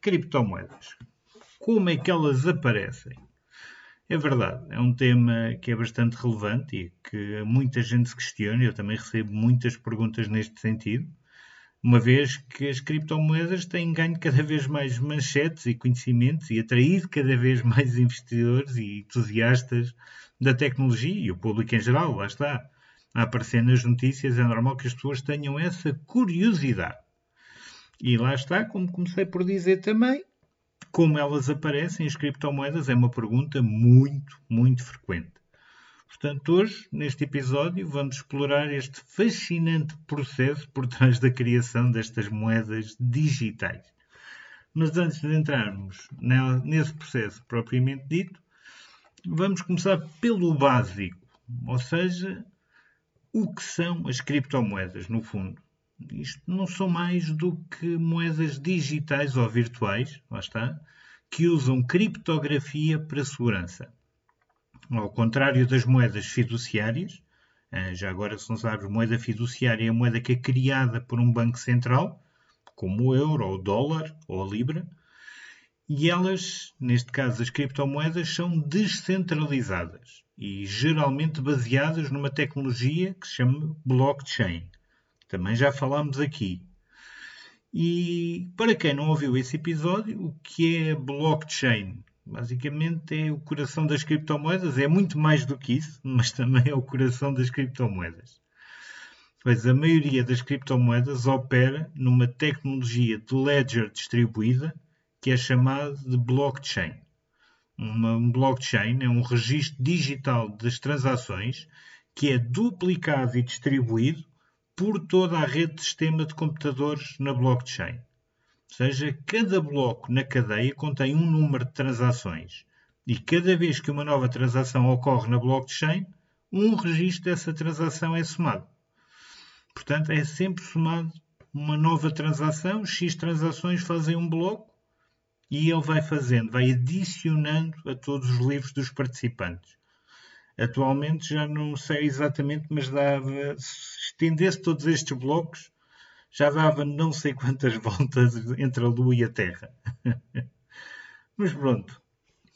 criptomoedas. Como é que elas aparecem? É verdade, é um tema que é bastante relevante e que muita gente se questiona. Eu também recebo muitas perguntas neste sentido, uma vez que as criptomoedas têm ganho cada vez mais manchetes e conhecimentos e atraído cada vez mais investidores e entusiastas da tecnologia e o público em geral, lá está a aparecer nas notícias, é normal que as pessoas tenham essa curiosidade. E lá está, como comecei por dizer também, como elas aparecem, as criptomoedas, é uma pergunta muito, muito frequente. Portanto, hoje, neste episódio, vamos explorar este fascinante processo por trás da criação destas moedas digitais. Mas antes de entrarmos nesse processo propriamente dito, vamos começar pelo básico, ou seja, o que são as criptomoedas, no fundo? Isto não são mais do que moedas digitais ou virtuais, lá está, que usam criptografia para segurança. Ao contrário das moedas fiduciárias, eh, já agora se não sabes, moeda fiduciária é a moeda que é criada por um banco central, como o euro, ou o dólar, ou a libra, e elas, neste caso as criptomoedas, são descentralizadas e geralmente baseadas numa tecnologia que se chama blockchain. Também já falámos aqui. E para quem não ouviu esse episódio, o que é blockchain? Basicamente é o coração das criptomoedas, é muito mais do que isso, mas também é o coração das criptomoedas. Pois a maioria das criptomoedas opera numa tecnologia de ledger distribuída que é chamada de blockchain. Uma blockchain é um registro digital das transações que é duplicado e distribuído por toda a rede de sistema de computadores na blockchain. Ou seja, cada bloco na cadeia contém um número de transações e cada vez que uma nova transação ocorre na blockchain, um registro dessa transação é somado. Portanto, é sempre somado uma nova transação, X transações fazem um bloco e ele vai fazendo, vai adicionando a todos os livros dos participantes. Atualmente já não sei exatamente, mas dava, se estendesse todos estes blocos, já dava não sei quantas voltas entre a Lua e a Terra. mas pronto,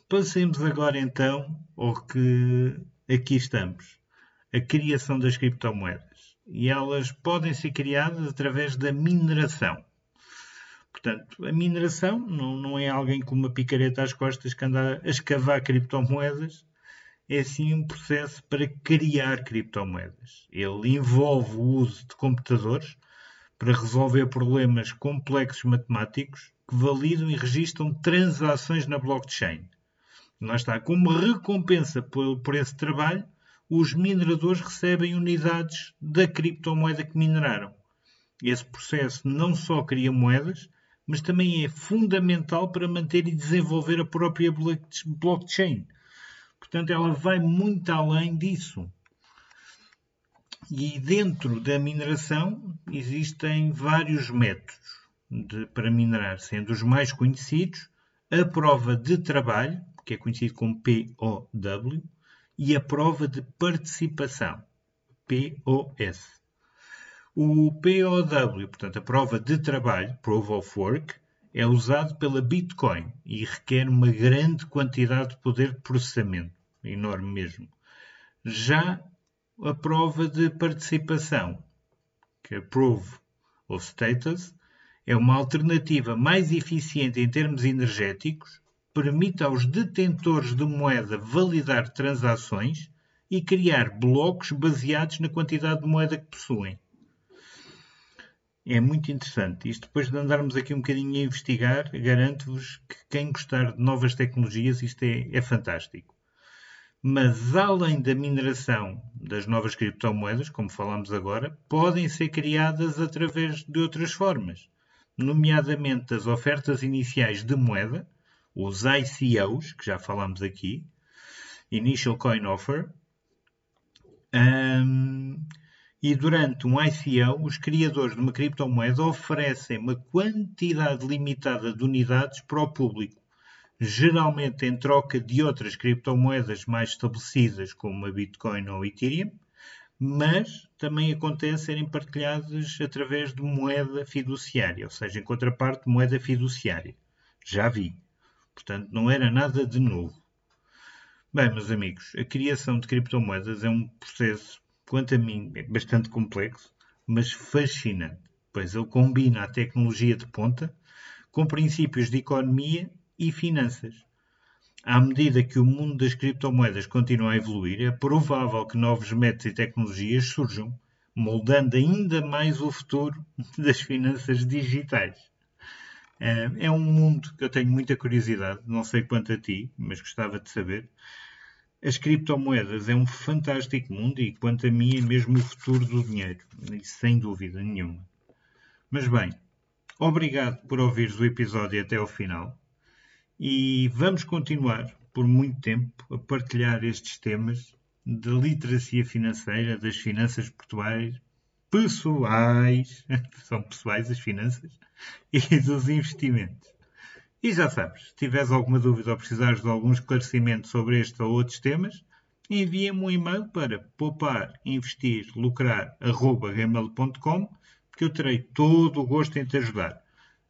passemos agora então ao que aqui estamos. A criação das criptomoedas. E elas podem ser criadas através da mineração. Portanto, a mineração não, não é alguém com uma picareta às costas que anda a escavar criptomoedas, é sim um processo para criar criptomoedas. Ele envolve o uso de computadores para resolver problemas complexos matemáticos que validam e registram transações na blockchain. Lá está, como recompensa por, por esse trabalho, os mineradores recebem unidades da criptomoeda que mineraram. Esse processo não só cria moedas, mas também é fundamental para manter e desenvolver a própria blockchain. Portanto, ela vai muito além disso. E dentro da mineração existem vários métodos de, para minerar, sendo os mais conhecidos a prova de trabalho, que é conhecido como POW, e a prova de participação, POS. O POW, portanto, a prova de trabalho, Proof of Work, é usado pela Bitcoin e requer uma grande quantidade de poder de processamento, enorme mesmo. Já a prova de participação, que é Proof of Status, é uma alternativa mais eficiente em termos energéticos, permite aos detentores de moeda validar transações e criar blocos baseados na quantidade de moeda que possuem é muito interessante. Isto depois de andarmos aqui um bocadinho a investigar, garanto-vos que quem gostar de novas tecnologias, isto é, é fantástico. Mas além da mineração das novas criptomoedas, como falamos agora, podem ser criadas através de outras formas. nomeadamente as ofertas iniciais de moeda, os ICOs, que já falámos aqui, Initial Coin Offer, um, e durante um ICO, os criadores de uma criptomoeda oferecem uma quantidade limitada de unidades para o público, geralmente em troca de outras criptomoedas mais estabelecidas, como a Bitcoin ou Ethereum, mas também acontece serem partilhadas através de moeda fiduciária, ou seja, em contraparte, moeda fiduciária. Já vi. Portanto, não era nada de novo. Bem, meus amigos, a criação de criptomoedas é um processo quanto a mim, é bastante complexo, mas fascinante, pois ele combina a tecnologia de ponta com princípios de economia e finanças. À medida que o mundo das criptomoedas continua a evoluir, é provável que novos métodos e tecnologias surjam, moldando ainda mais o futuro das finanças digitais. É, é um mundo que eu tenho muita curiosidade, não sei quanto a ti, mas gostava de saber. As criptomoedas é um fantástico mundo e, quanto a mim, é mesmo o futuro do dinheiro, sem dúvida nenhuma. Mas bem, obrigado por ouvires o episódio até ao final e vamos continuar por muito tempo a partilhar estes temas da literacia financeira, das finanças pessoais, pessoais, são pessoais as finanças, e dos investimentos. E já sabes, se tiveres alguma dúvida ou precisares de algum esclarecimento sobre este ou outros temas, envia-me um e-mail para poupar, investir, lucrar, gmail.com que eu terei todo o gosto em te ajudar.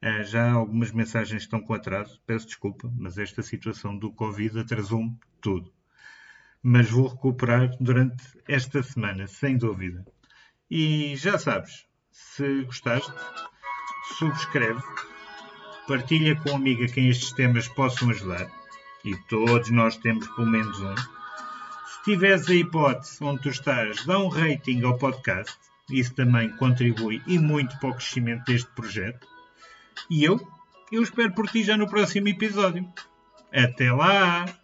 Uh, já algumas mensagens estão com atraso, peço desculpa, mas esta situação do Covid atrasou-me tudo. Mas vou recuperar durante esta semana, sem dúvida. E já sabes, se gostaste, subscreve partilha com um amigo a quem estes temas possam ajudar, e todos nós temos pelo menos um. Se tiveres a hipótese onde tu estás, dá um rating ao podcast, isso também contribui e muito para o crescimento deste projeto. E eu, eu espero por ti já no próximo episódio. Até lá!